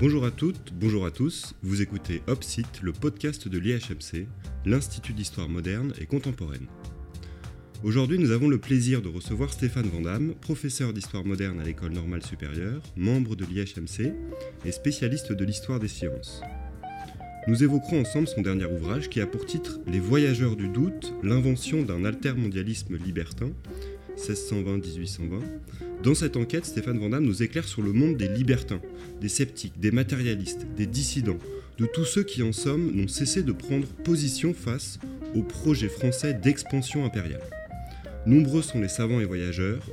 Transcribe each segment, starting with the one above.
Bonjour à toutes, bonjour à tous, vous écoutez Opsit, le podcast de l'IHMC, l'Institut d'Histoire moderne et contemporaine. Aujourd'hui, nous avons le plaisir de recevoir Stéphane Vandamme, professeur d'histoire moderne à l'École normale supérieure, membre de l'IHMC et spécialiste de l'histoire des sciences. Nous évoquerons ensemble son dernier ouvrage qui a pour titre Les voyageurs du doute, l'invention d'un altermondialisme libertin, 1620-1820. Dans cette enquête, Stéphane Vandamme nous éclaire sur le monde des libertins, des sceptiques, des matérialistes, des dissidents, de tous ceux qui en somme n'ont cessé de prendre position face au projet français d'expansion impériale. Nombreux sont les savants et voyageurs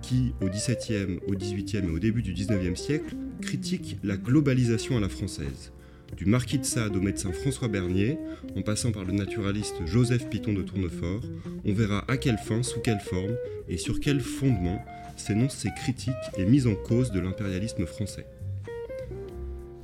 qui, au XVIIe, au XVIIIe et au début du XIXe siècle, critiquent la globalisation à la française. Du marquis de Sade au médecin François Bernier, en passant par le naturaliste Joseph Piton de Tournefort, on verra à quelle fin, sous quelle forme et sur quel fondement s'énoncent ces critiques et mises en cause de l'impérialisme français.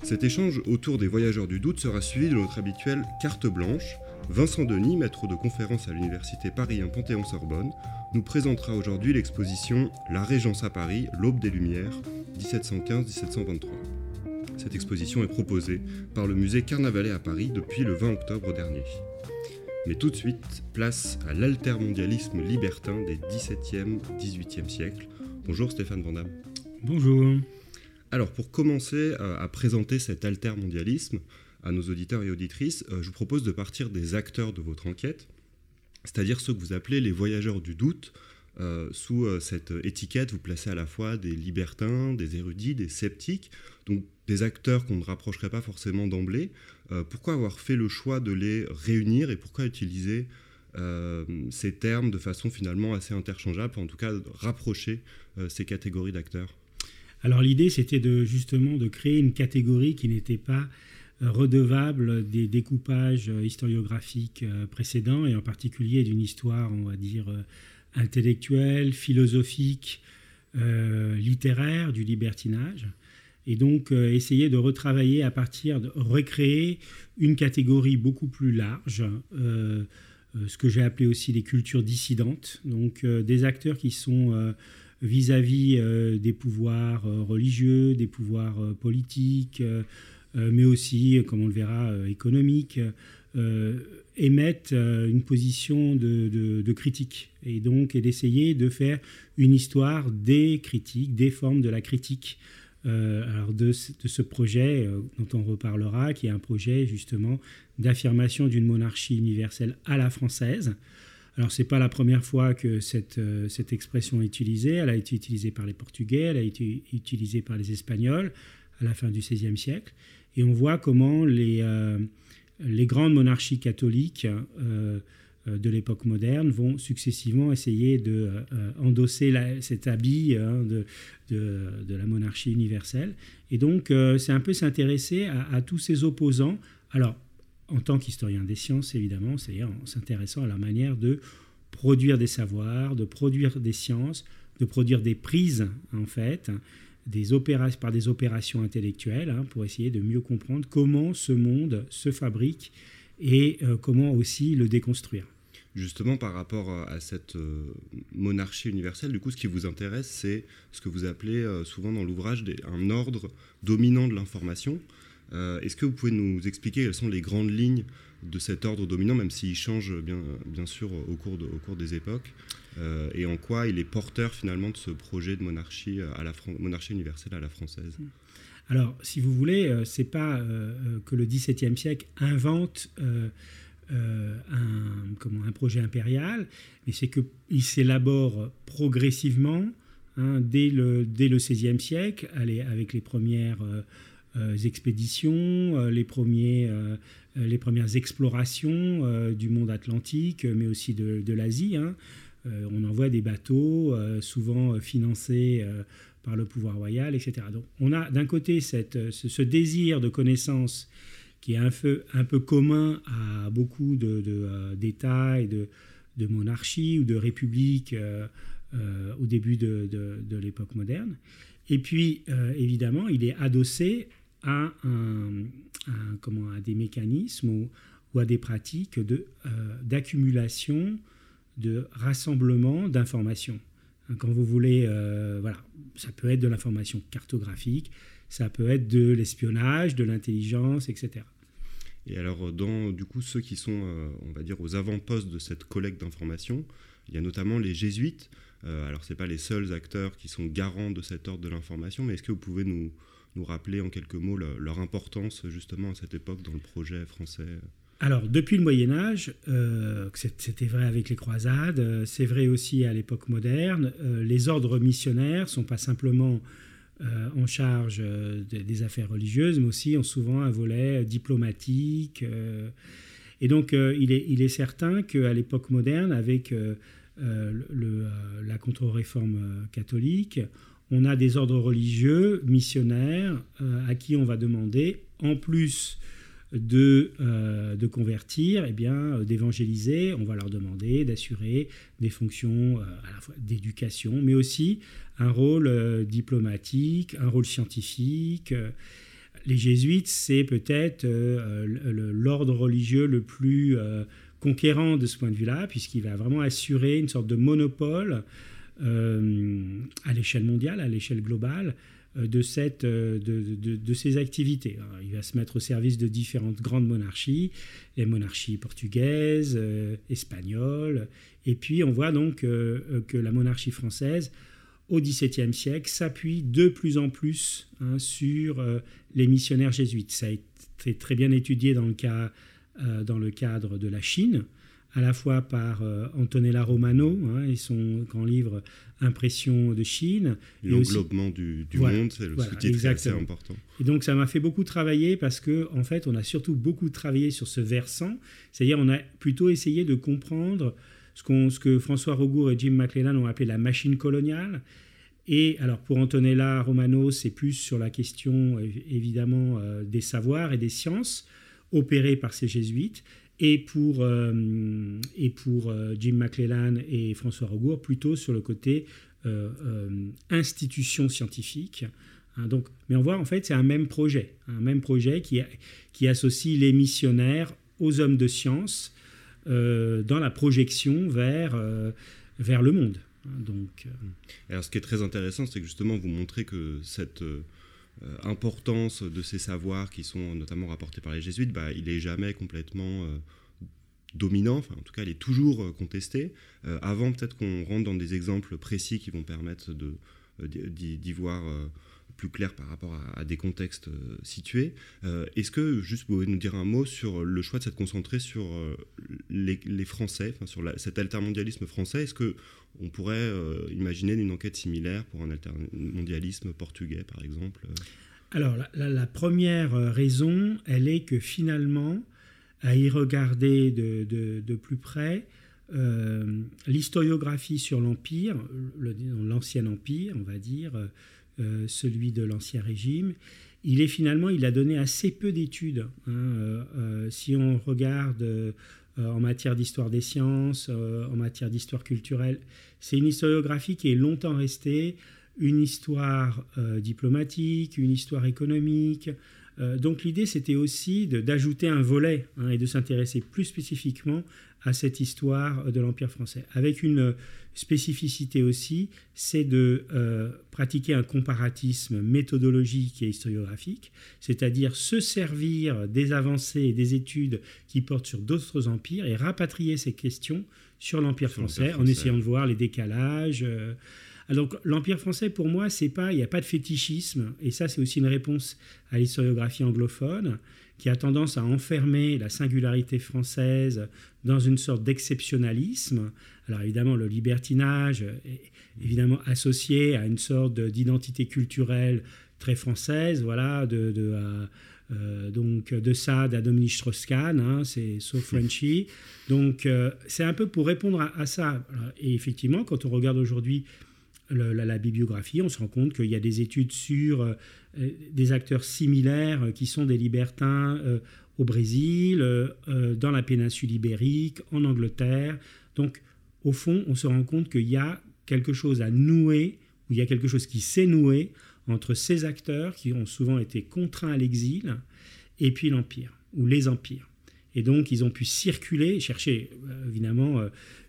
Cet échange autour des voyageurs du doute sera suivi de notre habituelle carte blanche, Vincent Denis, maître de conférence à l'université Paris 1 Panthéon-Sorbonne, nous présentera aujourd'hui l'exposition La Régence à Paris, l'aube des Lumières, 1715-1723. Cette exposition est proposée par le musée Carnavalet à Paris depuis le 20 octobre dernier. Mais tout de suite, place à l'altermondialisme libertin des 17e, 18e siècles. Bonjour Stéphane Vandamme. Bonjour. Alors pour commencer à présenter cet altermondialisme, à nos auditeurs et auditrices, euh, je vous propose de partir des acteurs de votre enquête, c'est-à-dire ceux que vous appelez les voyageurs du doute. Euh, sous euh, cette étiquette, vous placez à la fois des libertins, des érudits, des sceptiques, donc des acteurs qu'on ne rapprocherait pas forcément d'emblée. pourquoi avoir fait le choix de les réunir et pourquoi utiliser ces termes de façon finalement assez interchangeable, en tout cas rapprocher ces catégories d'acteurs? Alors l'idée, c'était de, justement de créer une catégorie qui n'était pas redevable des découpages historiographiques euh, précédents et en particulier d'une histoire, on va dire, euh, intellectuelle, philosophique, euh, littéraire du libertinage. Et donc essayer de retravailler à partir de recréer une catégorie beaucoup plus large, ce que j'ai appelé aussi les cultures dissidentes, donc des acteurs qui sont vis-à-vis des pouvoirs religieux, des pouvoirs politiques, euh, mais aussi, comme on le verra, euh, économique, euh, émettent une position de, critique et donc d'essayer de faire une histoire des critiques, des formes de la critique. alors de, ce projet dont on reparlera, qui est un projet justement d'affirmation d'une monarchie universelle à la française. Alors c'est pas la première fois que cette, cette expression est utilisée. Elle a été utilisée par les Portugais, elle a été utilisée par les Espagnols à la fin du XVIe siècle. Et on voit comment les, euh, les grandes monarchies catholiques euh, euh, de l'époque moderne vont successivement essayer de endosser cet habit hein, de, de, la monarchie universelle. Et donc, c'est un peu s'intéresser à, tous ces opposants. Alors, en tant qu'historien des sciences, évidemment, c'est-à-dire en s'intéressant à la manière de produire des savoirs, de produire des sciences, de produire des prises, en fait, des opérations, par des opérations intellectuelles hein, pour essayer de mieux comprendre comment ce monde se fabrique et euh, comment aussi le déconstruire. Justement, par rapport à cette euh, monarchie universelle, du coup, ce qui vous intéresse, c'est ce que vous appelez euh, souvent dans l'ouvrage un ordre dominant de l'information. Est-ce que vous pouvez nous expliquer quelles sont les grandes lignes de cet ordre dominant, même s'il change bien, bien sûr au cours, au cours des époques? Euh, et en quoi il est porteur finalement de ce projet de monarchie, euh, universelle à la française? Alors, si vous voulez, euh, c'est pas que le XVIIe siècle invente un, projet impérial, mais c'est qu'il s'élabore progressivement hein, dès, le, XVIe siècle, avec les premières expéditions, les, premières explorations du monde atlantique, mais aussi de, de l'Asie. Hein. Euh, on envoie des bateaux, euh, souvent euh, financés par le pouvoir royal, etc. Donc on a d'un côté ce, désir de connaissance qui est un peu, un peu commun à beaucoup d'États de, et de, monarchies ou de républiques au début de, l'époque moderne. Et puis, évidemment, il est adossé à, comment, à des mécanismes ou, à des pratiques d'accumulation de rassemblement d'informations. Quand vous voulez, voilà, ça peut être de l'information cartographique, ça peut être de l'espionnage, de l'intelligence, etc. Et alors, dans du coup ceux qui sont, on va dire, aux avant-postes de cette collecte d'informations, il y a notamment les jésuites. alors, ce pas les seuls acteurs qui sont garants de cet ordre de l'information, mais est-ce que vous pouvez nous, nous rappeler en quelques mots leur importance justement à cette époque dans le projet français? Alors, depuis le Moyen Âge, euh, c'était vrai avec les croisades, euh, c'est vrai aussi à l'époque moderne, euh, les ordres missionnaires ne sont pas simplement en charge des affaires religieuses, mais aussi ont souvent un volet diplomatique. et donc, il est, certain qu'à l'époque moderne, avec la contre-réforme catholique, on a des ordres religieux missionnaires à qui on va demander, en plus de, euh, de convertir, eh bien, euh, d'évangéliser, on va leur demander d'assurer des fonctions euh, d'éducation, mais aussi un rôle diplomatique, un rôle scientifique. Les jésuites, c'est peut-être l'ordre religieux le plus conquérant de ce point de vue-là, puisqu'il va vraiment assurer une sorte de monopole à l'échelle mondiale, à l'échelle globale, de, cette, euh, de, ces activités. il va se mettre au service de différentes grandes monarchies, les monarchies portugaises, euh, espagnoles, et puis on voit donc que la monarchie française, au XVIIe siècle, s'appuie de plus en plus hein, sur les missionnaires jésuites. Ça a été très bien étudié dans le, cas, dans le cadre de la Chine, à la fois par euh, Antonella Romano hein, et son grand livre Impression de Chine. L'englobement du, monde, c'est le sous-titre assez important. Et donc ça m'a fait beaucoup travailler parce que en fait on a surtout beaucoup travaillé sur ce versant, c'est-à-dire on a plutôt essayé de comprendre ce, ce que François Rogour et Jim McLellan ont appelé la machine coloniale. Et alors pour Antonella Romano, c'est plus sur la question évidemment euh, des savoirs et des sciences opérées par ces jésuites et pour, euh, et pour euh, Jim McClellan et François Rogour, plutôt sur le côté euh, institution scientifique. Hein, donc, mais on voit en fait c'est un même projet, un même projet qui, qui associe les missionnaires aux hommes de science dans la projection vers, vers le monde. Hein, donc, Alors ce qui est très intéressant, c'est que justement vous montrez que cette importance de ces savoirs qui sont notamment rapportés par les jésuites, bah, il n'est jamais complètement euh, dominant, enfin, en tout cas il est toujours euh, contesté. avant peut-être qu'on rentre dans des exemples précis qui vont permettre d'y voir plus clair par rapport à, des contextes situés. Est-ce que, juste, vous pouvez nous dire un mot sur le choix de s'être concentré sur les, Français, sur cet altermondialisme français? Est-ce que on pourrait euh, imaginer une enquête similaire pour un mondialisme portugais, par exemple Alors, la, première euh, raison, elle est que finalement, à y regarder de, plus près, euh, l'historiographie sur l'Empire, l'ancien Empire, on va dire, celui de l'Ancien Régime, il est finalement, il a donné assez peu d'études. Hein, si on regarde euh, en matière d'histoire des sciences, euh, en matière d'histoire culturelle. C'est une historiographie qui est longtemps restée une histoire euh, diplomatique, une histoire économique. Donc l'idée, c'était aussi d'ajouter un volet hein, et de s'intéresser plus spécifiquement à cette histoire de l'Empire français. Avec une spécificité aussi, c'est de euh, pratiquer un comparatisme méthodologique et historiographique, c'est-à-dire se servir des avancées et des études qui portent sur d'autres empires et rapatrier ces questions sur l'Empire français, en essayant de voir les décalages. Euh. Donc l'Empire français, pour moi, c'est pas, il n'y a pas de fétichisme, et ça c'est aussi une réponse à l'historiographie anglophone qui a tendance à enfermer la singularité française dans une sorte d'exceptionnalisme. Alors évidemment, le libertinage est évidemment associé à une sorte d'identité culturelle très française, voilà, de, de euh, donc de Sade à Dominique Strauss-Kahn, hein, c'est so Frenchy. Donc euh, c'est un peu pour répondre à, ça. Et effectivement, quand on regarde aujourd'hui la, bibliographie, on se rend compte qu'il y a des études sur euh, des acteurs similaires qui sont des libertins euh, au Brésil, euh, dans la péninsule ibérique, en Angleterre. Donc, au fond, on se rend compte qu'il y a quelque chose à nouer, ou il y a quelque chose qui s'est noué entre ces acteurs qui ont souvent été contraints à l'exil, et puis l'Empire, ou les empires. Et donc, ils ont pu circuler, chercher évidemment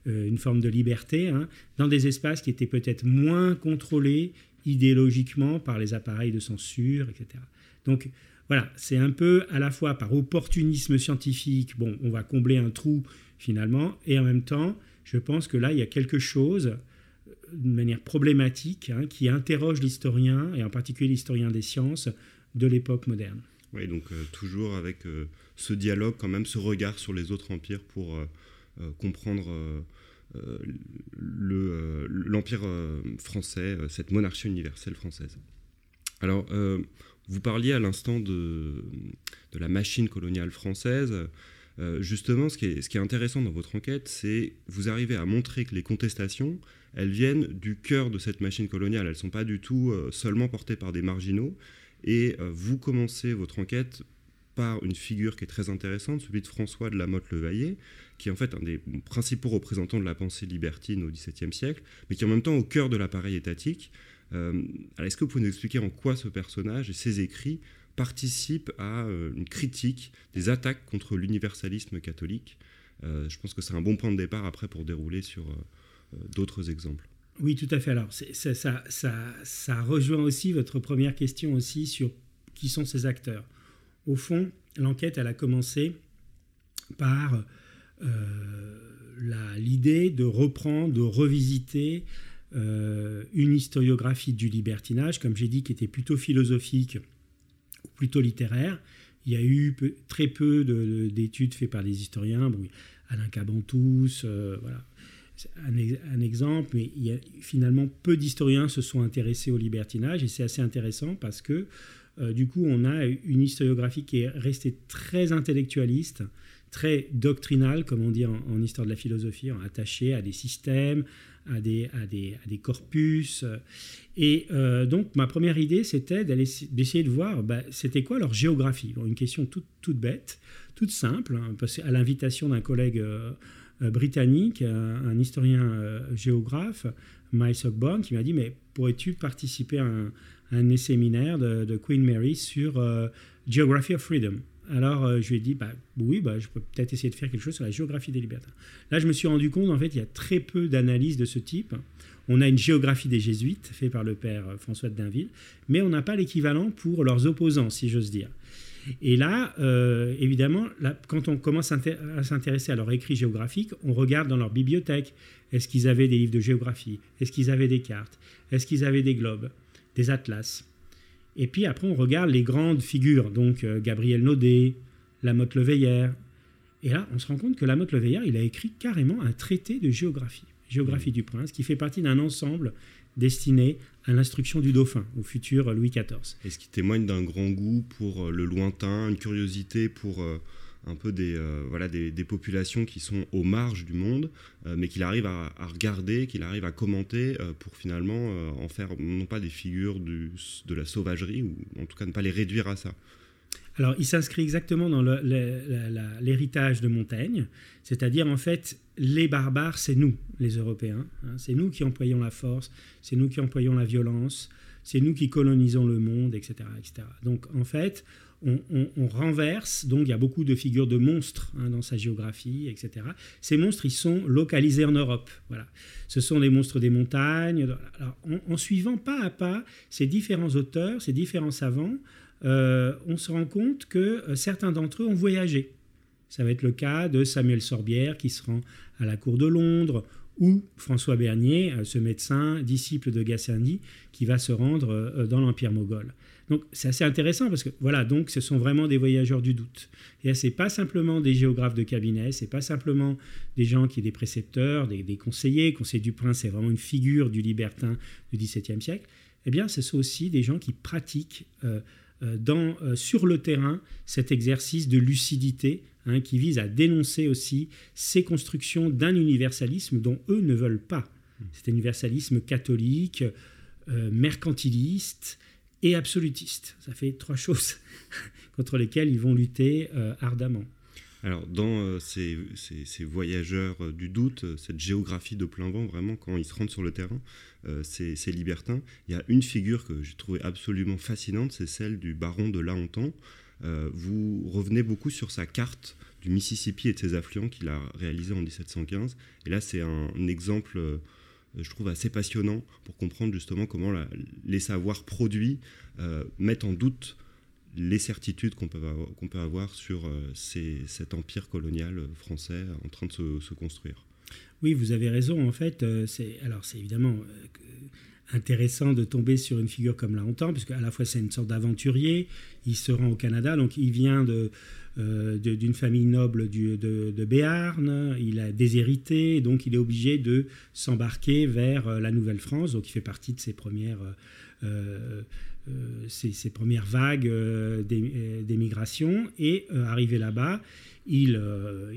une forme de liberté, hein, dans des espaces qui étaient peut-être moins contrôlés idéologiquement par les appareils de censure, etc. Donc, voilà, c'est un peu à la fois par opportunisme scientifique, bon, on va combler un trou finalement, et en même temps, je pense que là, il y a quelque chose de manière problématique hein, qui interroge l'historien, et en particulier l'historien des sciences, de l'époque moderne. Oui, donc euh, toujours avec euh, ce dialogue, quand même, ce regard sur les autres empires pour euh, comprendre l'empire français, cette monarchie universelle française. Alors, vous parliez à l'instant de, la machine coloniale française. Euh, justement, ce qui, est, intéressant dans votre enquête, c'est vous arrivez à montrer que les contestations, elles viennent du cœur de cette machine coloniale. Elles ne sont pas du tout euh, seulement portées par des marginaux. Et euh, vous commencez votre enquête une figure qui est très intéressante, celui de François de la Motte-Levaillé, qui est en fait un des principaux représentants de la pensée libertine au XVIIe siècle, mais qui est en même temps au cœur de l'appareil étatique. Est-ce que vous pouvez nous expliquer en quoi ce personnage et ses écrits participe à euh, une critique des attaques contre l'universalisme catholique? Euh, je pense que c'est un bon point de départ après pour dérouler sur euh, d'autres exemples. Oui, tout à fait. Alors, ça, rejoint aussi votre première question aussi sur qui sont ces acteurs. Au fond, l'enquête, elle a commencé par l'idée de reprendre, de revisiter une historiographie du libertinage, comme j'ai dit, qui était plutôt philosophique plutôt littéraire. Il y a eu très peu d'études faites par des historiens. Alain Cabantous, euh, voilà, un, un, exemple, mais finalement peu d'historiens se sont intéressés au libertinage et c'est assez intéressant parce que euh, du coup on a une historiographie qui est restée très intellectualiste, très doctrinale, comme on dit en, histoire de la philosophie, attachée à des systèmes, à des, corpus. Et euh, donc, ma première idée, c'était d'essayer de voir, bah, c'était quoi leur géographie? Une question toute, toute bête, toute simple, hein, à l'invitation d'un collègue euh, britannique, un, historien géographe, Miles Ogborn, qui m'a dit, mais pourrais-tu participer à un, un séminaire de, de, Queen Mary sur Geography of Freedom alors euh, je lui ai dit, bah, oui, bah, je peux peut-être essayer de faire quelque chose sur la géographie des libertins. Là, je me suis rendu compte, en fait, il y a très peu d'analyses de ce type. On a une géographie des jésuites, faite par le père euh, François de Dainville, mais on n'a pas l'équivalent pour leurs opposants, si j'ose dire. Et là, euh, évidemment, quand on commence à s'intéresser à leur écrit géographique, on regarde dans leur bibliothèque. Est-ce qu'ils avaient des livres de géographie? Est-ce qu'ils avaient des cartes? Est-ce qu'ils avaient des globes? Des atlas et puis après, on regarde les grandes figures, donc euh, Gabriel Naudet, Lamotte Leveillère. Et là, on se rend compte que Lamotte Leveillère, il a écrit carrément un traité de géographie, Géographie mmh. du Prince, qui fait partie d'un ensemble destiné à l'instruction du dauphin, au futur Louis XIV. Et ce qui témoigne d'un grand goût pour euh, le lointain, une curiosité pour euh, un peu des, euh, voilà, des, populations qui sont aux marges du monde, euh, mais qu'il arrive à, regarder, qu'il arrive à commenter euh, pour finalement en faire non pas des figures de la sauvagerie, ou en tout cas ne pas les réduire à ça. Alors, il s'inscrit exactement dans l'héritage de Montaigne, c'est-à-dire en fait, les barbares, c'est nous, les Européens. Hein. c'est nous qui employons la force, c'est nous qui employons la violence, c'est nous qui colonisons le monde, etc. etc. Donc, en fait, on, renverse, donc il y a beaucoup de figures de monstres hein, dans sa géographie, etc. Ces monstres, ils sont localisés en Europe. Voilà. Ce sont des monstres des montagnes. en, suivant pas à pas ces différents auteurs, ces différents savants, euh, on se rend compte que euh, certains d'entre eux ont voyagé. Ça va être le cas de Samuel Sorbière qui se rend à la cour de Londres, ou François Bernier, euh, ce médecin, disciple de Gassendi, qui va se rendre dans l'Empire moghol. Donc c'est assez intéressant parce que voilà, donc ce sont vraiment des voyageurs du doute. Et c'est pas simplement des géographes de cabinet, c'est pas simplement des gens qui sont des précepteurs, des, conseillers. Conseiller du prince, c'est vraiment une figure du libertin du XVIIe siècle. Eh bien, ce sont aussi des gens qui pratiquent euh, euh, dans, euh, sur le terrain cet exercice de lucidité hein, qui vise à dénoncer aussi ces constructions d'un universalisme dont eux ne veulent pas. C'est un universalisme catholique, mercantiliste, et absolutiste. Ça fait trois choses contre lesquelles ils vont lutter euh, ardemment. Alors, dans euh, ces, voyageurs euh, du doute, cette géographie de plein vent, vraiment, quand ils se rendent sur le terrain, ces, libertins, il y a une figure que j'ai trouvée absolument fascinante, c'est celle du baron de Lahontan. vous revenez beaucoup sur sa carte du Mississippi et de ses affluents qu'il a réalisé en 1715. Et là, c'est un, exemple, je trouve, assez passionnant pour comprendre justement comment les savoirs produits euh, mettent en doute les certitudes qu'on peut, avoir sur euh, cet empire colonial français en train de se, construire. Oui, vous avez raison. En fait, alors c'est évidemment intéressant de tomber sur une figure comme Laontan, puisque à la fois c'est une sorte d'aventurier, il se rend au Canada, donc il vient de, euh, d'une famille noble de, de, Béarn, il a déshérité, donc il est obligé de s'embarquer vers euh, la Nouvelle-France, donc il fait partie de ses premières, euh, ses, premières vagues d'émigration, et arrivé là-bas, il,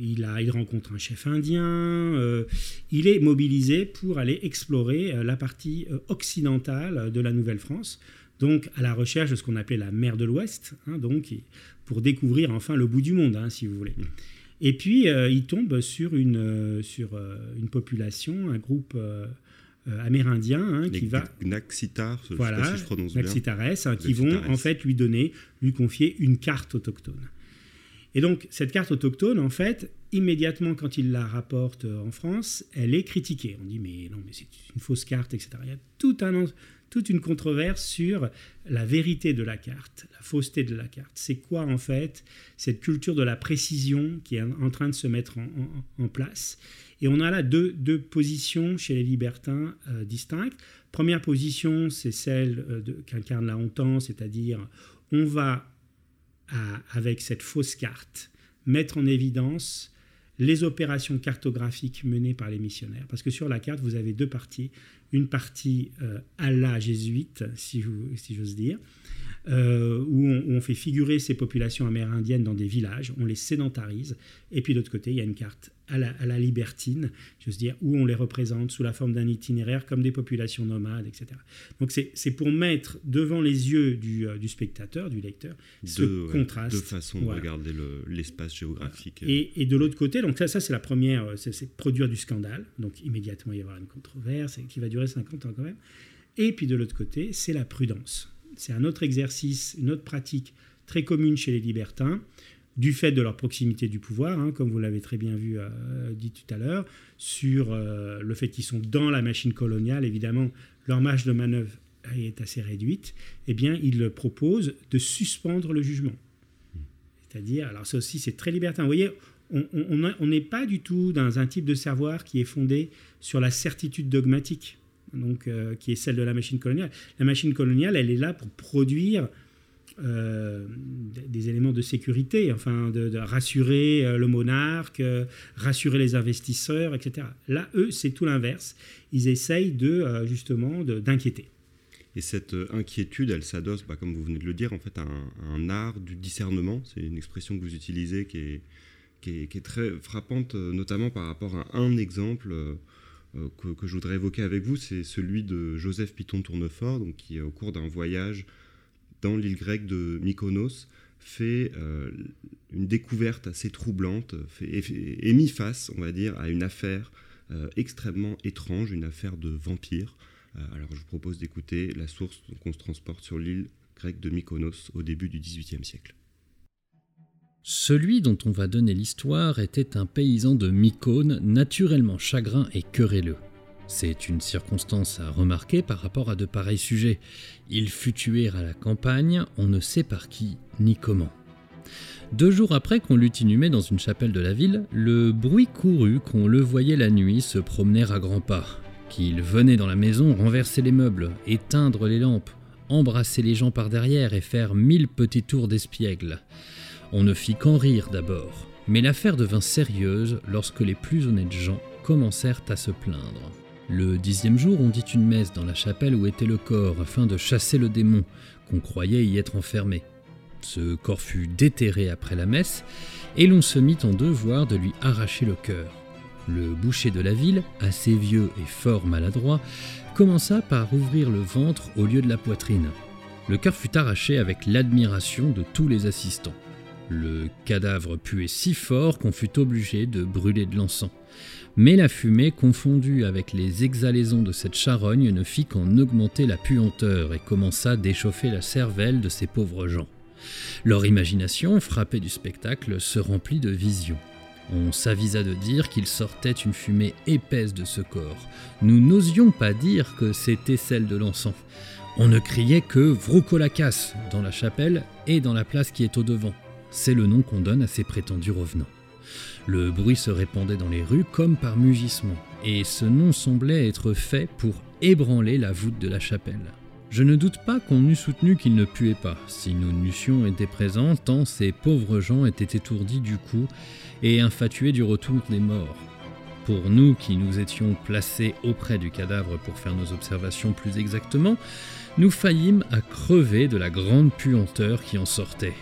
il, a, il, rencontre un chef indien, il est mobilisé pour aller explorer la partie occidentale de la Nouvelle-France, donc à la recherche de ce qu'on appelait la mer de l'Ouest, hein, donc pour découvrir enfin le bout du monde, hein, si vous voulez. Et puis euh, il tombe sur une, euh, sur, euh, une population, un groupe amérindien hein, qui va Naxitar, voilà, si je prononce Naxitares, hein, qui vont en fait lui donner, lui confier une carte autochtone. Et donc cette carte autochtone, en fait, immédiatement quand il la rapporte en France, elle est critiquée. On dit mais non, mais c'est une fausse carte, etc. Il y a toute une controverse sur la vérité de la carte, la fausseté de la carte. C'est quoi en fait cette culture de la précision qui est en train de se mettre en, place? Et on a là deux, deux positions chez les libertins euh, distinctes. Première position, c'est celle euh, qu'incarne la hontan, c'est-à-dire on va, avec cette fausse carte, mettre en évidence les opérations cartographiques menées par les missionnaires. Parce que sur la carte, vous avez deux parties. Une partie euh, à la jésuite, si j'ose dire, euh, où, on, fait figurer ces populations amérindiennes dans des villages, on les sédentarise, et puis de l'autre côté, il y a une carte à la, libertine, j'ose dire, où on les représente sous la forme d'un itinéraire comme des populations nomades, etc. Donc c'est pour mettre devant les yeux du, euh, spectateur, du lecteur, ce contraste. Deux façons de regarder l'espace géographique. Et, et, de l'autre côté, donc ça, ça c'est la première, euh, c'est produire du scandale, donc immédiatement il va y avoir une controverse qui va durer 50 ans quand même. Et puis de l'autre côté, c'est la prudence c'est un autre exercice, une autre pratique très commune chez les libertins, du fait de leur proximité du pouvoir, hein, comme vous l'avez très bien vu euh, dit tout à l'heure, sur euh, le fait qu'ils sont dans la machine coloniale, évidemment, leur marge de manœuvre est assez réduite, eh bien, ils proposent de suspendre le jugement. C'est-à-dire, alors ça aussi, c'est très libertin. Vous voyez, on n'est pas du tout dans un type de savoir qui est fondé sur la certitude dogmatique donc, euh, qui est celle de la machine coloniale. La machine coloniale, elle est là pour produire euh, des éléments de sécurité, enfin de, rassurer euh, le monarque, rassurer les investisseurs, etc. Là, eux, c'est tout l'inverse. Ils essayent de justement d'inquiéter. Et cette inquiétude, elle s'adosse, bah, comme vous venez de le dire, en fait, à un, art du discernement. C'est une expression que vous utilisez qui est, très frappante, notamment par rapport à un exemple euh, que, je voudrais évoquer avec vous, c'est celui de Joseph Piton Tournefort, qui, au cours d'un voyage dans l'île grecque de Mykonos, fait euh, une découverte assez troublante, fait, est, mis face, on va dire, à une affaire euh, extrêmement étrange, une affaire de vampire. alors je vous propose d'écouter la source qu'on se transporte sur l'île grecque de Mykonos au début du XVIIIe siècle. Celui dont on va donner l'histoire était un paysan de Mycone, naturellement chagrin et querelleux. C'est une circonstance à remarquer par rapport à de pareils sujets. Il fut tué à la campagne, on ne sait par qui ni comment. Deux jours après qu'on l'eût inhumé dans une chapelle de la ville, le bruit courut qu'on le voyait la nuit se promener à grands pas, qu'il venait dans la maison renverser les meubles, éteindre les lampes, embrasser les gens par derrière et faire mille petits tours d'espiègle. On ne fit qu'en rire d'abord, mais l'affaire devint sérieuse lorsque les plus honnêtes gens commencèrent à se plaindre. Le dixième jour, on dit une messe dans la chapelle où était le corps afin de chasser le démon qu'on croyait y être enfermé. Ce corps fut déterré après la messe et l'on se mit en devoir de lui arracher le cœur. Le boucher de la ville, assez vieux et fort maladroit, commença par ouvrir le ventre au lieu de la poitrine. Le cœur fut arraché avec l'admiration de tous les assistants. Le cadavre puait si fort qu'on fut obligé de brûler de l'encens. Mais la fumée, confondue avec les exhalaisons de cette charogne, ne fit qu'en augmenter la puanteur et commença d'échauffer la cervelle de ces pauvres gens. Leur imagination, frappée du spectacle, se remplit de visions. On s'avisa de dire qu'il sortait une fumée épaisse de ce corps. Nous n'osions pas dire que c'était celle de l'encens. On ne criait que Vroukolakas dans la chapelle et dans la place qui est au devant. C'est le nom qu'on donne à ces prétendus revenants. Le bruit se répandait dans les rues comme par mugissement, et ce nom semblait être fait pour ébranler la voûte de la chapelle. Je ne doute pas qu'on eût soutenu qu'il ne puait pas, si nous n'eussions été présents, tant ces pauvres gens étaient étourdis du coup et infatués du retour des morts. Pour nous qui nous étions placés auprès du cadavre pour faire nos observations plus exactement, nous faillîmes à crever de la grande puanteur qui en sortait.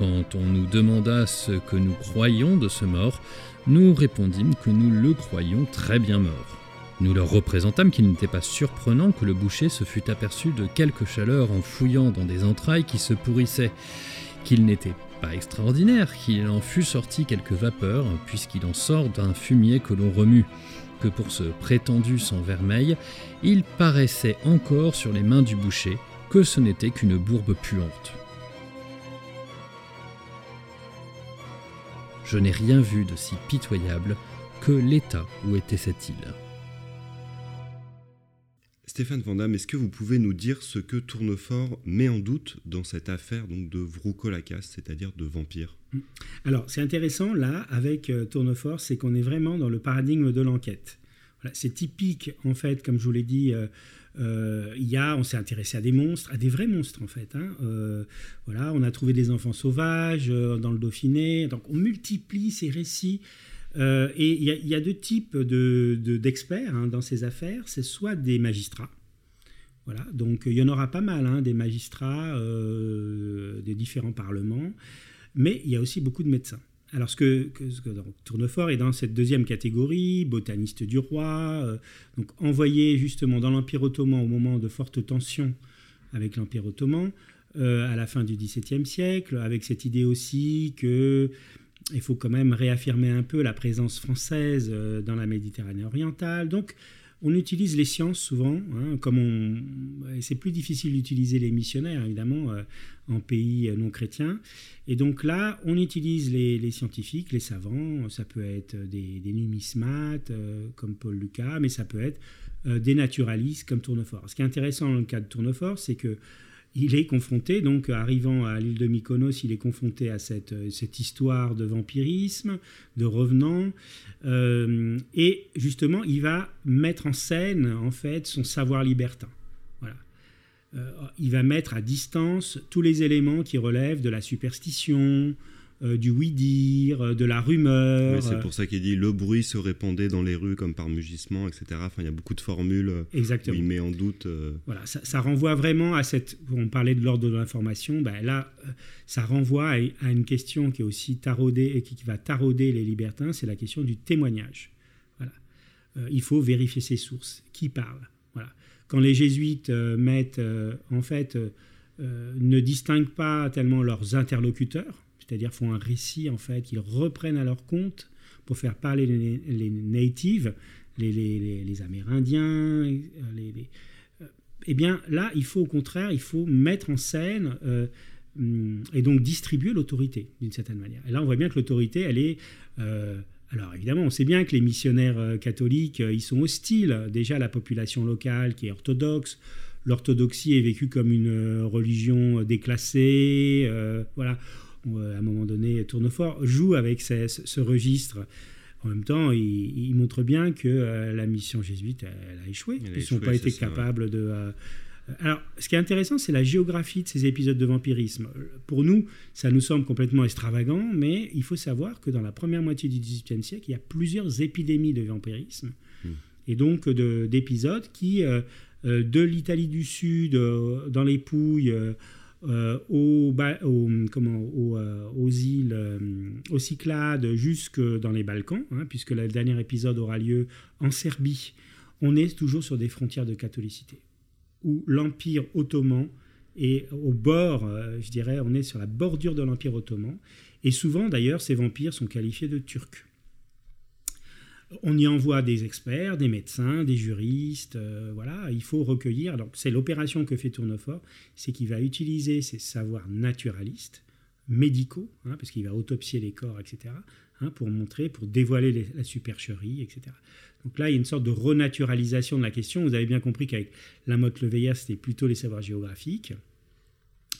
Quand on nous demanda ce que nous croyions de ce mort, nous répondîmes que nous le croyions très bien mort. Nous leur représentâmes qu'il n'était pas surprenant que le boucher se fût aperçu de quelque chaleur en fouillant dans des entrailles qui se pourrissaient, qu'il n'était pas extraordinaire qu'il en fût sorti quelques vapeurs, puisqu'il en sort d'un fumier que l'on remue, que pour ce prétendu sang vermeil, il paraissait encore sur les mains du boucher que ce n'était qu'une bourbe puante. Je n'ai rien vu de si pitoyable que l'état où était cette île. Stéphane Vandamme, est-ce que vous pouvez nous dire ce que Tournefort met en doute dans cette affaire donc de Vroukolakis, c'est-à-dire de vampire Alors, c'est intéressant là avec euh, Tournefort, c'est qu'on est vraiment dans le paradigme de l'enquête. c'est typique en fait, comme je vous l'ai dit. Euh, il y a, on s'est intéressé à des monstres, à des vrais monstres en fait. Hein. Euh, voilà, on a trouvé des enfants sauvages euh, dans le Dauphiné. Donc on multiplie ces récits. et il y, a deux types d'experts de, hein, dans ces affaires. C'est soit des magistrats. Voilà, donc il y en aura pas mal, hein, des magistrats des différents parlements. Mais il y a aussi beaucoup de médecins. Alors, ce que, Tournefort est dans cette deuxième catégorie, botaniste du roi, euh, donc envoyé justement dans l'Empire ottoman au moment de fortes tensions avec l'Empire ottoman, euh, à la fin du XVIIe siècle, avec cette idée aussi que il faut quand même réaffirmer un peu la présence française euh, dans la Méditerranée orientale. Donc, on utilise les sciences souvent, hein, comme on, c'est plus difficile d'utiliser les missionnaires évidemment euh, en pays non chrétiens. Et donc là, on utilise les, scientifiques, les savants. Ça peut être des, numismates euh, comme Paul Lucas, mais ça peut être euh, des naturalistes comme Tournefort. Ce qui est intéressant dans le cas de Tournefort, c'est que il est confronté, donc arrivant à l'île de Mykonos, il est confronté à cette, cette histoire de vampirisme, de revenants, euh, et justement, il va mettre en scène en fait son savoir libertin. Voilà. Euh, il va mettre à distance tous les éléments qui relèvent de la superstition, euh, du oui-dire, euh, de la rumeur. c'est pour ça qu'il dit le bruit se répandait dans les rues comme par mugissement, etc. Enfin, il y a beaucoup de formules Exactement. où il met en doute. Voilà, ça, renvoie vraiment à cette. On parlait de l'ordre de l'information, ben là, ça renvoie à, une question qui est aussi taraudée et qui, va tarauder les libertins, c'est la question du témoignage. Voilà. il faut vérifier ses sources. Qui parle Voilà. Quand les jésuites mettent, en fait, ne distinguent pas tellement leurs interlocuteurs, c'est-à-dire font un récit en fait, qu'ils reprennent à leur compte pour faire parler les, natives, les, Amérindiens, les, euh, eh bien là, il faut au contraire, il faut mettre en scène euh, et donc distribuer l'autorité d'une certaine manière. Et là, on voit bien que l'autorité, elle est euh, alors évidemment, on sait bien que les missionnaires catholiques, ils sont hostiles déjà à la population locale qui est orthodoxe. L'orthodoxie est vécue comme une religion déclassée. voilà à un moment donné, Tournefort joue avec ce, registre. En même temps, il, montre bien que euh, la mission jésuite, elle, a échoué. Ils n'ont pas été capables de... Euh, alors, ce qui est intéressant, c'est la géographie de ces épisodes de vampirisme. Pour nous, ça nous semble complètement extravagant, mais il faut savoir que dans la première moitié du XVIIIe siècle, il y a plusieurs épidémies de vampirisme, hmm. et donc d'épisodes qui, euh, de l'Italie du Sud, dans les Pouilles, euh, aux, comment, euh, aux, îles, euh, aux Cyclades, jusque dans les Balkans, hein, puisque le dernier épisode aura lieu en Serbie. On est toujours sur des frontières de catholicité, où l'Empire ottoman est au bord, je dirais, on est sur la bordure de l'Empire ottoman. Et souvent, d'ailleurs, ces vampires sont qualifiés de turcs. On y envoie des experts, des médecins, des juristes, voilà, il faut recueillir. Donc c'est l'opération que fait Tournefort, c'est qu'il va utiliser ses savoirs naturalistes, médicaux, hein, parce qu'il va autopsier les corps, etc., hein, pour montrer, pour dévoiler la supercherie, etc. Donc là, il y a une sorte de renaturalisation de la question. Vous avez bien compris qu'avec la motte Leveillard, c'était plutôt les savoirs géographiques.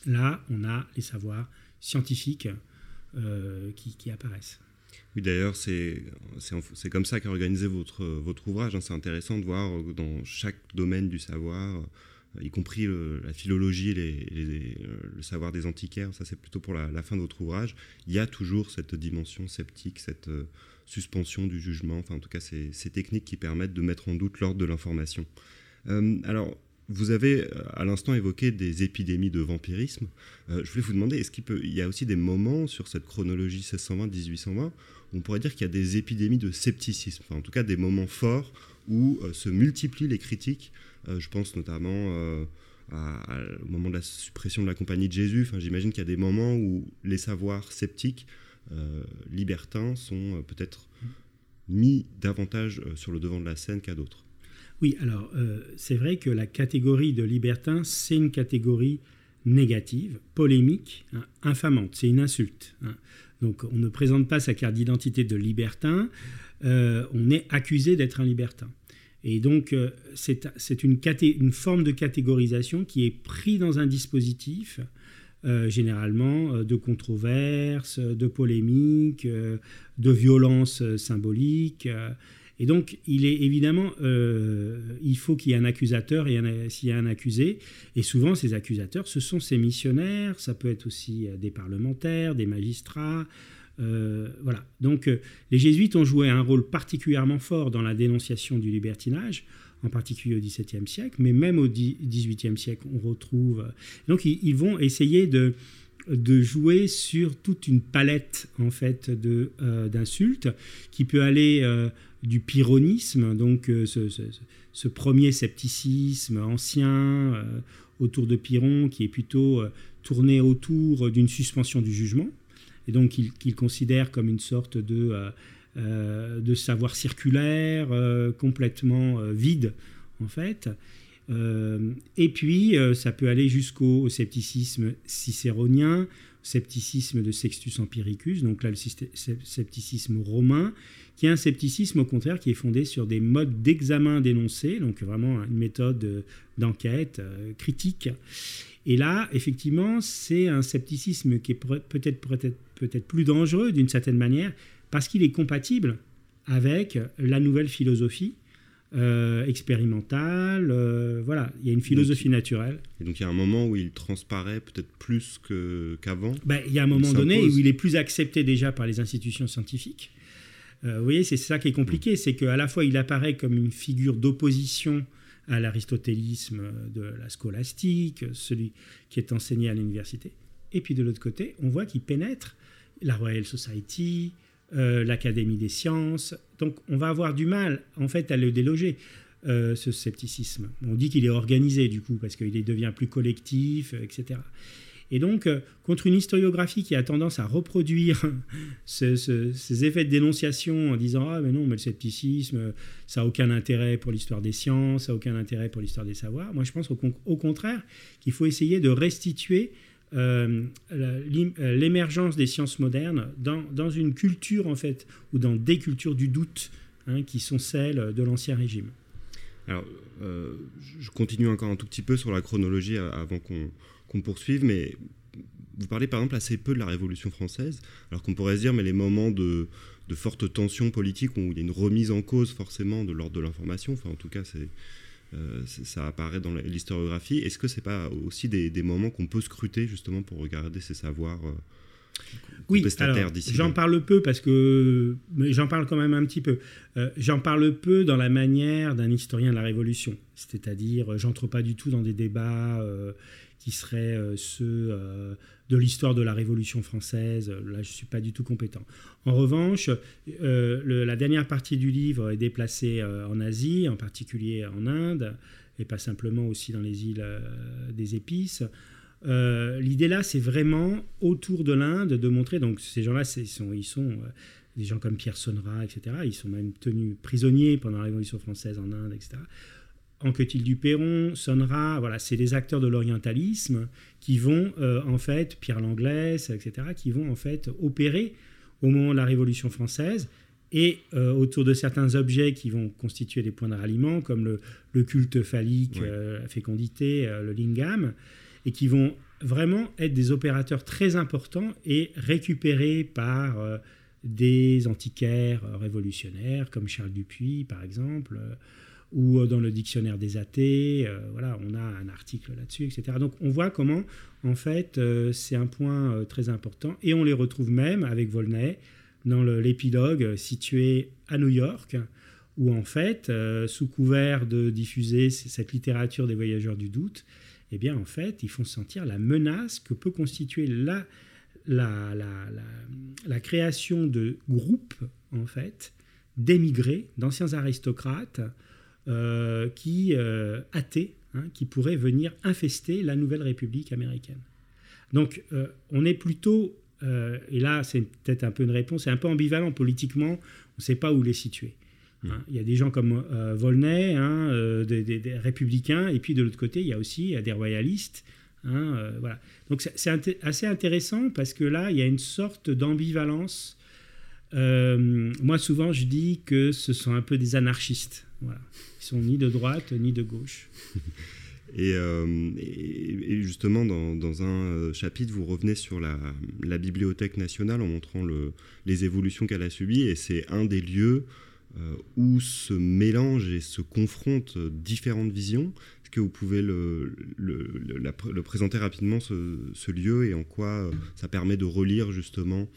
Là, on a les savoirs scientifiques euh, qui, apparaissent. Oui, d'ailleurs, c'est comme ça qu'a organisé votre, votre ouvrage. Hein. C'est intéressant de voir euh, dans chaque domaine du savoir, euh, y compris la philologie, le savoir des antiquaires, ça c'est plutôt pour la, fin de votre ouvrage, il y a toujours cette dimension sceptique, cette suspension du jugement, enfin en tout cas ces, ces techniques qui permettent de mettre en doute l'ordre de l'information. alors, vous avez euh, à l'instant évoqué des épidémies de vampirisme. Euh, je voulais vous demander, est-ce qu'il y a aussi des moments sur cette chronologie 1620-1820 où on pourrait dire qu'il y a des épidémies de scepticisme, enfin, en tout cas des moments forts où euh, se multiplient les critiques. je pense notamment au moment de la suppression de la compagnie de Jésus. J'imagine qu'il y a des moments où les savoirs sceptiques, libertins, sont peut-être mis davantage sur le devant de la scène qu'à d'autres. Oui, alors euh, c'est vrai que la catégorie de libertin, c'est une catégorie négative, polémique, hein, infamante, c'est une insulte. Hein. Donc on ne présente pas sa carte d'identité de libertin, euh, on est accusé d'être un libertin. Et donc euh, c'est une, forme de catégorisation qui est prise dans un dispositif, généralement de controverses, de polémiques, de violences symboliques. Et donc, il est évidemment, euh, il faut qu'il y ait un accusateur et s'il y a un accusé. Et souvent, ces accusateurs, ce sont ces missionnaires, ça peut être aussi euh, des parlementaires, des magistrats. Euh, voilà. Donc, les jésuites ont joué un rôle particulièrement fort dans la dénonciation du libertinage, en particulier au XVIIe siècle, mais même au XVIIIe siècle, on retrouve. Donc, ils, vont essayer de de jouer sur toute une palette en fait de d'insultes qui peut aller du pyrrhonisme, donc euh, ce, premier scepticisme ancien euh, autour de Pyrrhon qui est plutôt euh, tourné autour d'une suspension du jugement, et donc qu'il considère comme une sorte de, de savoir circulaire complètement vide en fait. Et puis, ça peut aller jusqu'au scepticisme cicéronien, scepticisme de Sextus Empiricus, donc là le scepticisme romain, qui est un scepticisme au contraire qui est fondé sur des modes d'examen dénoncés, donc vraiment une méthode d'enquête euh, critique. Et là, effectivement, c'est un scepticisme qui est peut-être peut-être peut-être plus dangereux d'une certaine manière parce qu'il est compatible avec la nouvelle philosophie euh, expérimental. Euh, voilà, il y a une philosophie naturelle. Et donc il y a un moment où il transparaît peut-être plus qu'avant? Ben, Il y a un moment donné où il est plus accepté déjà par les institutions scientifiques. Euh, vous voyez, c'est ça qui est compliqué, c'est qu'à la fois il apparaît comme une figure d'opposition à l'aristotélisme de la scolastique, celui qui est enseigné à l'université. Et puis de l'autre côté, on voit qu'il pénètre la Royal Society, euh, l'Académie des sciences. Donc on va avoir du mal en fait à le déloger. Euh, ce scepticisme. On dit qu'il est organisé du coup parce qu'il devient plus collectif, euh, etc. Et donc, contre une historiographie qui a tendance à reproduire ces effets de dénonciation en disant Ah, mais non, mais le scepticisme, ça n'a aucun intérêt pour l'histoire des sciences, ça n'a aucun intérêt pour l'histoire des savoirs. Moi, je pense au contraire qu'il faut essayer de restituer euh, euh, l'émergence des sciences modernes dans, une culture, en fait, ou dans des cultures du doute, hein, qui sont celles de l'Ancien Régime. Alors, euh, je continue encore un tout petit peu sur la chronologie avant qu'on poursuive, mais vous parlez par exemple assez peu de la Révolution française, alors qu'on pourrait se dire, mais les moments de, de forte tension politique où il y a une remise en cause forcément de l'ordre de l'information, enfin en tout cas c'est euh, ça apparaît dans l'historiographie. Est-ce que c'est pas aussi des, moments qu'on peut scruter justement pour regarder ces savoirs euh, oui, j'en parle peu parce que j'en parle quand même un petit peu. Euh, j'en parle peu dans la manière d'un historien de la Révolution, c'est-à-dire j'entre pas du tout dans des débats qui seraient ceux de l'histoire de la Révolution française. Là, je ne suis pas du tout compétent. En revanche, euh, la dernière partie du livre est déplacée euh, en Asie, en particulier en Inde, et pas simplement aussi dans les îles euh, des épices. L'idée là, c'est vraiment autour de l'Inde de montrer, donc ces gens-là, ils sont, ils sont des gens comme Pierre Sonra, etc. Ils sont même tenus prisonniers pendant la Révolution française en Inde, etc. Anquetil Perron, Sonra, voilà, c'est des acteurs de l'orientalisme qui vont euh, en fait, Pierre Langlès, etc., qui vont en fait opérer au moment de la Révolution française et euh, autour de certains objets qui vont constituer des points de ralliement, comme le, culte phallique, euh, la fécondité, le lingam, et qui vont vraiment être des opérateurs très importants et récupérés par des antiquaires révolutionnaires, comme Charles Dupuis, par exemple ou euh, dans le dictionnaire des athées. Euh, voilà, on a un article là-dessus, etc. Donc on voit comment, en fait, euh, c'est un point très important. Et on les retrouve même avec Volney dans l'épilogue situé à New York, où en fait, sous couvert de diffuser cette littérature des voyageurs du doute, eh bien en fait, ils font sentir la menace que peut constituer la, la, la, la, création de groupes, en fait, d'émigrés, d'anciens aristocrates, euh, qui euh, athées, hein, qui pourraient venir infester la nouvelle République américaine. Donc euh, on est plutôt, et là c'est peut-être un peu une réponse, c'est un peu ambivalent politiquement, on ne sait pas où les situer. Hein. Hmm. Il y a des gens comme Volney, hein, des, républicains, et puis de l'autre côté, il y a aussi des royalistes. voilà. Donc c'est assez intéressant parce que là, il y a une sorte d'ambivalence. moi, souvent, je dis que ce sont un peu des anarchistes. Voilà. Ils sont ni de droite ni de gauche. Euh, et, justement, dans, un euh, chapitre, vous revenez sur la, Bibliothèque nationale en montrant le, les évolutions qu'elle a subies. Et c'est un des lieux euh, où se mélangent et se confrontent différentes visions. Est-ce que vous pouvez le, présenter rapidement, ce, lieu, et en quoi ça permet de relire justement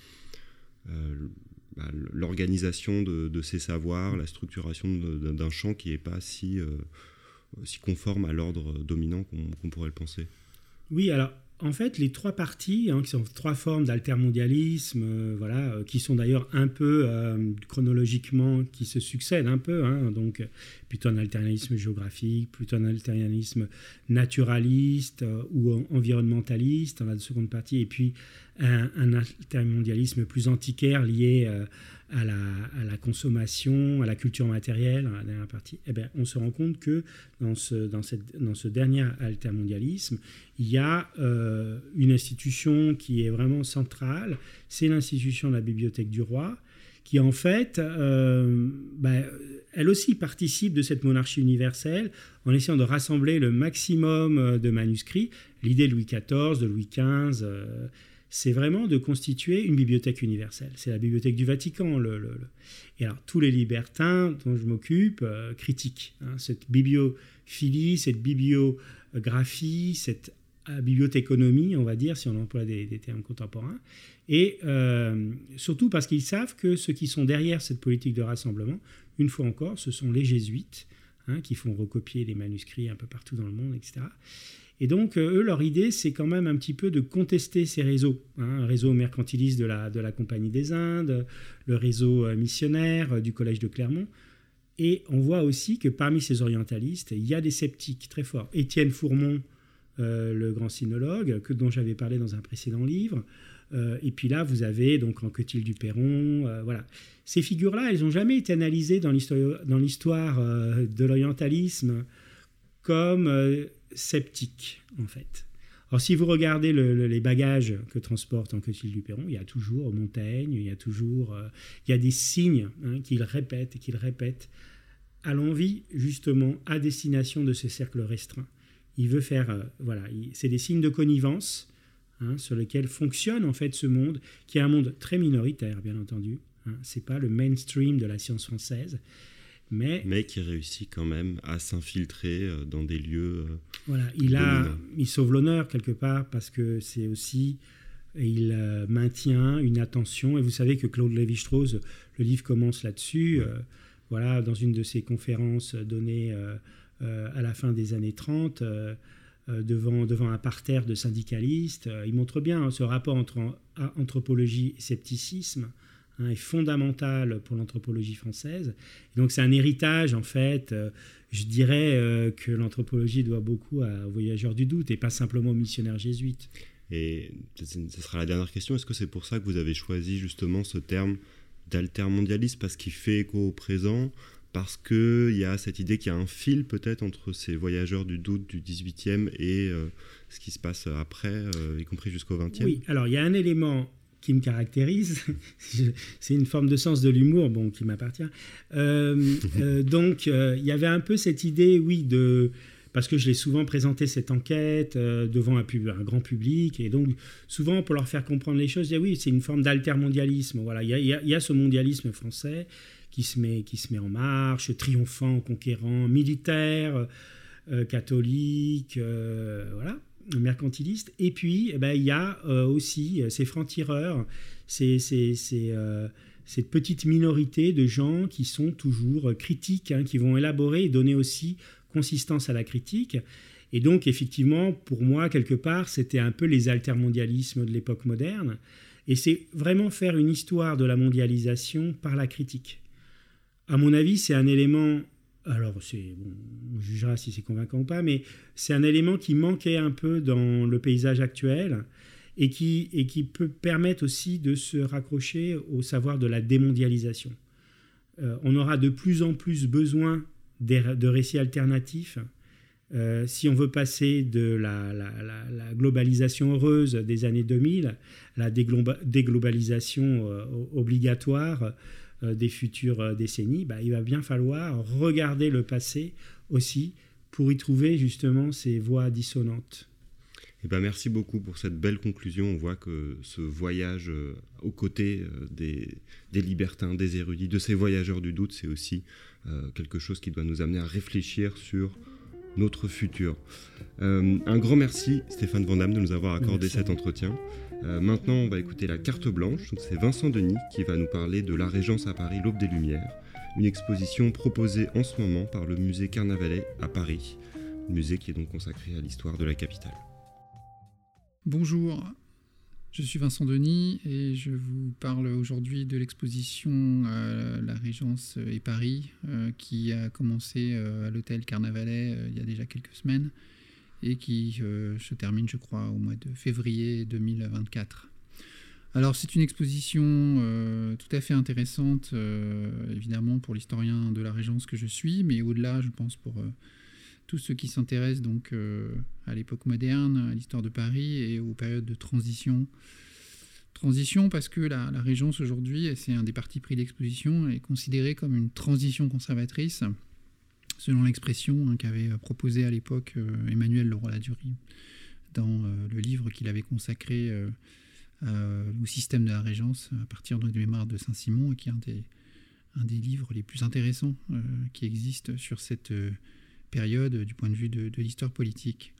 bah, l'organisation de, ces savoirs, la structuration d'un champ qui n'est pas euh, si conforme à l'ordre dominant qu'on pourrait le penser? Oui, alors en fait, les trois parties, hein, qui sont trois formes d'altermondialisme, euh, voilà, euh, qui sont d'ailleurs un peu chronologiquement, qui se succèdent un peu, hein, donc plutôt un alternalisme géographique, plutôt un alternalisme naturaliste ou environnementaliste dans la seconde partie, et puis un, un altermondialisme plus antiquaire lié euh, à, la, consommation, à la culture matérielle, dernière partie, eh bien, on se rend compte que dans ce, dernier altermondialisme, il y a euh, une institution qui est vraiment centrale, c'est l'institution de la Bibliothèque du Roi, qui en fait, euh, ben, elle aussi participe de cette monarchie universelle en essayant de rassembler le maximum de manuscrits. L'idée de Louis XIV, de Louis XV, c'est vraiment de constituer une bibliothèque universelle. C'est la bibliothèque du Vatican. Et alors, tous les libertins dont je m'occupe euh, critiquent hein, cette bibliophilie, cette bibliographie, cette euh, bibliothéconomie, on va dire, si on emploie des, termes contemporains. Et euh, surtout parce qu'ils savent que ceux qui sont derrière cette politique de rassemblement, une fois encore, ce sont les jésuites, hein, qui font recopier les manuscrits un peu partout dans le monde, etc. Et donc, euh, eux, leur idée, c'est quand même un petit peu de contester ces réseaux. Hein, un réseau mercantiliste de la, de la Compagnie des Indes, le réseau euh, missionnaire euh, du Collège de Clermont. Et on voit aussi que parmi ces orientalistes, il y a des sceptiques très forts. Étienne Fourmont, le grand sinologue, que, dont j'avais parlé dans un précédent livre. et puis là, vous avez donc Anquetil du Perron. voilà. Ces figures-là, elles n'ont jamais été analysées dans l'histoire de l'orientalisme comme sceptique, en fait. Alors, si vous regardez les bagages que transporte Anquetil du Perron, il y a toujours Montaigne, il y a toujours euh, il y a des signes hein, qu'il répète qu'il répète à l'envie, justement, à destination de ce cercle restreint. Il veut faire, euh, voilà, c'est des signes de connivence hein, sur lesquels fonctionne en fait ce monde, qui est un monde très minoritaire, bien entendu. Hein, c'est pas le mainstream de la science française mais, qui réussit quand même à s'infiltrer euh, dans des lieux. Euh, voilà, il, a, il sauve l'honneur quelque part parce que c'est aussi. Il euh, maintient une attention. Et vous savez que Claude Lévi-Strauss, le livre commence là-dessus. voilà, dans une de ses conférences données à la fin des années 30, devant, devant un parterre de syndicalistes, il montre bien hein, ce rapport entre anthropologie et scepticisme. Hein, est fondamentale pour l'anthropologie française. donc c'est un héritage, en fait, je dirais que l'anthropologie doit beaucoup aux voyageurs du doute et pas simplement aux missionnaires jésuites. Et ce sera la dernière question. Est-ce que c'est pour ça que vous avez choisi justement ce terme d'altermondialisme? Parce qu'il fait écho au présent parce qu'il y a cette idée qu'il y a un fil peut-être entre ces voyageurs du doute du 18e et euh, ce qui se passe après, euh, y compris jusqu'au 20e Oui, alors il y a un élément qui me caractérise, c'est une forme de sens de l'humour bon, qui m'appartient. Euh, donc il y avait un peu cette idée, oui, de parce que je l'ai souvent présenté cette enquête euh, devant un, un, grand public, et donc souvent pour leur faire comprendre les choses, je dis, oui, c'est une forme d'altermondialisme. Voilà, il y, a, ce mondialisme français qui se met, qui se met en marche, triomphant, conquérant, militaire, euh, catholique, euh, voilà, mercantiliste. Et puis, eh ben, il y a aussi ces francs-tireurs, ces, ces, cette petite minorité de gens qui sont toujours critiques, hein, qui vont élaborer et donner aussi consistance à la critique. Et donc, effectivement, pour moi, quelque part, c'était un peu les altermondialismes de l'époque moderne. Et c'est vraiment faire une histoire de la mondialisation par la critique. À mon avis, c'est un élément, alors on jugera si c'est convaincant ou pas, mais c'est un élément qui manquait un peu dans le paysage actuel et qui, peut permettre aussi de se raccrocher au savoir de la démondialisation. Euh, on aura de plus en plus besoin de récits alternatifs. Euh, si on veut passer de la, globalisation heureuse des années 2000, la déglobalisation euh, obligatoire des futures décennies, bah, il va bien falloir regarder le passé aussi pour y trouver justement ces voix dissonantes. Eh ben merci beaucoup pour cette belle conclusion. On voit que ce voyage aux côtés des, des libertins, des érudits, de ces voyageurs du doute, c'est aussi euh, quelque chose qui doit nous amener à réfléchir sur notre futur. Euh, un grand merci Stéphane Vandamme de nous avoir accordé cet entretien. Euh, maintenant, on va écouter la carte blanche. C'est Vincent Denis qui va nous parler de la Régence à Paris, l'Aube des Lumières, une exposition proposée en ce moment par le musée Carnavalet à Paris, musée qui est donc consacré à l'histoire de la capitale. Bonjour, je suis Vincent Denis et je vous parle aujourd'hui de l'exposition euh, La Régence et Paris euh, qui a commencé à l'hôtel Carnavalet il y a déjà quelques semaines et qui se termine, je crois, au mois de février 2024. Alors c'est une exposition tout à fait intéressante, évidemment pour l'historien de la Régence que je suis, mais au-delà, je pense, pour tous ceux qui s'intéressent donc euh, à l'époque moderne, à l'histoire de Paris et aux périodes de transition. Transition parce que la, Régence aujourd'hui, c'est un des partis pris d'exposition, est considérée comme une transition conservatrice, selon l'expression hein, qu'avait proposée à l'époque euh, Emmanuel Leroy-Ladurie dans euh, le livre qu'il avait consacré au système de la Régence à partir de mémoire de Saint-Simon, qui est un des, un des livres les plus intéressants qui existent sur cette période du point de vue de, l'histoire politique.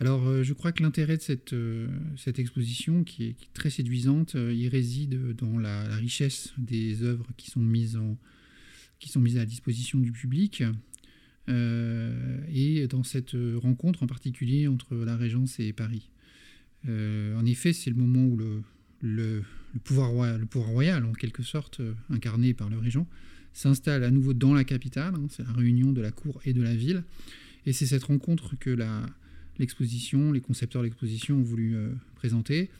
Alors euh, je crois que l'intérêt de cette, euh, cette exposition, qui est, très séduisante, euh, il réside dans la, richesse des œuvres qui sont mises, en, qui sont mises à la disposition du public, et dans cette rencontre en particulier entre la Régence et Paris. en effet, c'est le moment où le, pouvoir royal, en quelque sorte, incarné par le régent, s'installe à nouveau dans la capitale. Hein, c'est la réunion de la cour et de la ville. Et c'est cette rencontre que l'exposition, les concepteurs de l'exposition ont voulu euh, présenter.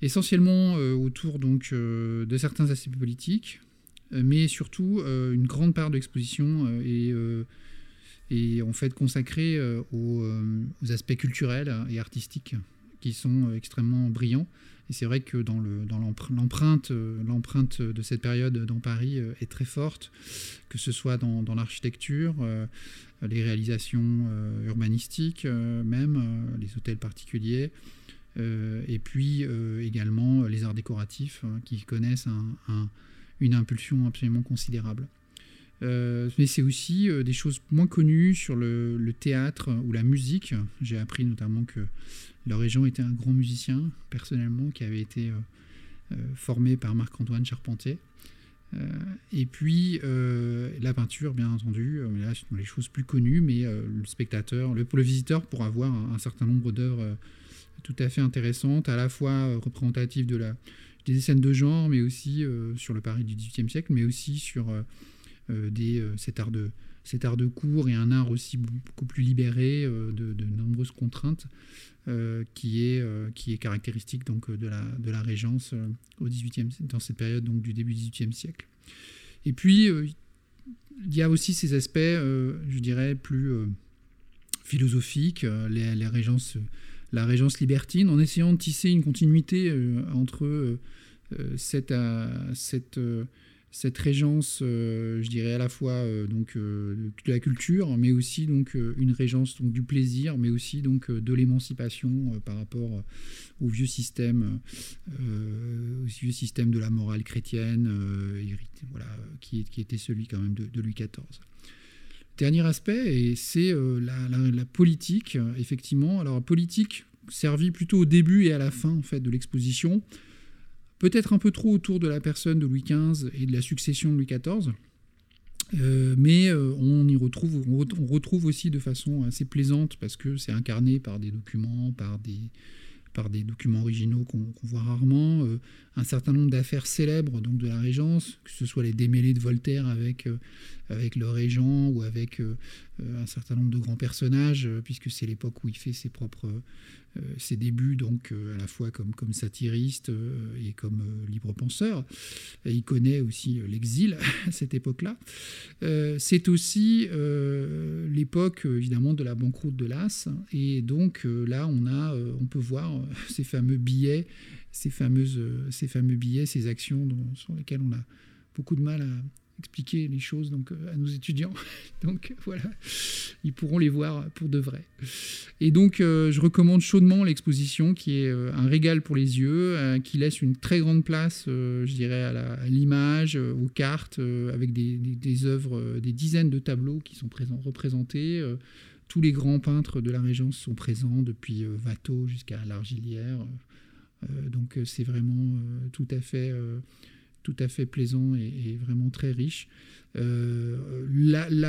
Essentiellement euh, autour donc, euh, de certains aspects politiques, mais surtout une grande part de l'exposition est, est, en fait consacrée aux, aspects culturels et artistiques qui sont extrêmement brillants. Et c'est vrai que dans l'empreinte euh, de cette période dans Paris euh, est très forte, que ce soit dans, l'architecture, euh, les réalisations urbanistiques même, les hôtels particuliers, et puis également les arts décoratifs hein, qui connaissent une impulsion absolument considérable. mais c'est aussi des choses moins connues sur le, théâtre ou la musique. J'ai appris notamment que le régent était un grand musicien, personnellement, qui avait été euh, euh, formé par Marc-Antoine Charpentier. Euh, et puis la peinture, bien entendu, là, ce sont les choses plus connues, mais le spectateur, le, le visiteur pourra voir un, certain nombre d'œuvres tout à fait intéressantes, à la fois représentatives de la, des scènes de genre, mais aussi sur le Paris du XVIIIe siècle, mais aussi sur des, cet art de cet art de cours et un art aussi beaucoup plus libéré de, nombreuses contraintes qui, est, qui est caractéristique donc, de, la, de la Régence au 18 dans cette période donc, du début du XVIIIe siècle. Et puis, il y a aussi ces aspects, je dirais, plus philosophique, euh, les, régences, la régence libertine, en essayant de tisser une continuité euh, entre euh, cette, cette, régence, je dirais à la fois donc de la culture, mais aussi donc une régence donc du plaisir, mais aussi donc de l'émancipation par rapport au vieux système, au vieux système de la morale chrétienne, voilà, qui, était celui quand même de Louis XIV. Dernier aspect, et c'est euh, la, politique, effectivement. Alors, la politique servie plutôt au début et à la fin en fait, de l'exposition, peut-être un peu trop autour de la personne de Louis XV et de la succession de Louis XIV. Euh, mais euh, on y retrouve, on retrouve aussi de façon assez plaisante parce que c'est incarné par des documents, par des, par des documents originaux qu'on voit rarement, un certain nombre d'affaires célèbres donc de la Régence, que ce soit les démêlés de Voltaire avec, euh, avec le Régent ou avec euh, un certain nombre de grands personnages, puisque c'est l'époque où il fait ses propres euh, ses débuts donc euh, à la fois comme, comme satiriste euh, et comme libre penseur. il connaît aussi l'exil à cette époque-là. c'est aussi l'époque évidemment de la banqueroute de l'As et donc là on a on peut voir ces fameux billets ces fameuses ces fameux billets ces actions sur lesquelles on a beaucoup de mal à, expliquer les choses donc, euh, à nos étudiants. donc voilà, ils pourront les voir pour de vrai. Et donc euh, je recommande chaudement l'exposition qui est euh, un régal pour les yeux, qui laisse une très grande place, je dirais, à l'image, aux cartes, avec des, des, œuvres, des dizaines de tableaux qui sont présents, représentés. tous les grands peintres de la Régence sont présents, depuis Watteau jusqu'à L'Argilière. Donc c'est vraiment tout à fait tout à fait plaisant et, vraiment très riche. Euh,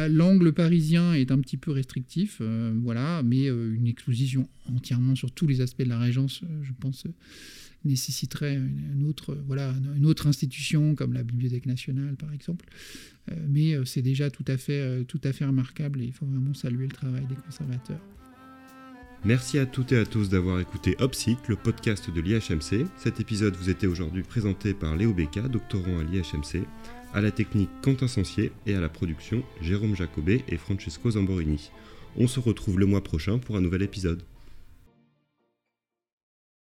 l'angle parisien est un petit peu restrictif, euh, voilà, mais euh, une exposition entièrement sur tous les aspects de la Régence, je pense, nécessiterait une, autre, voilà, une autre institution comme la Bibliothèque nationale, par exemple. mais c'est déjà tout à, fait, tout à fait remarquable et il faut vraiment saluer le travail des conservateurs. Merci à toutes et à tous d'avoir écouté Opsic, le podcast de l'IHMC. Cet épisode vous était aujourd'hui présenté par Léo Becca, doctorant à l'IHMC, à la technique Quentin Sancier et à la production Jérôme Jacobet et Francesco Zamborini. On se retrouve le mois prochain pour un nouvel épisode.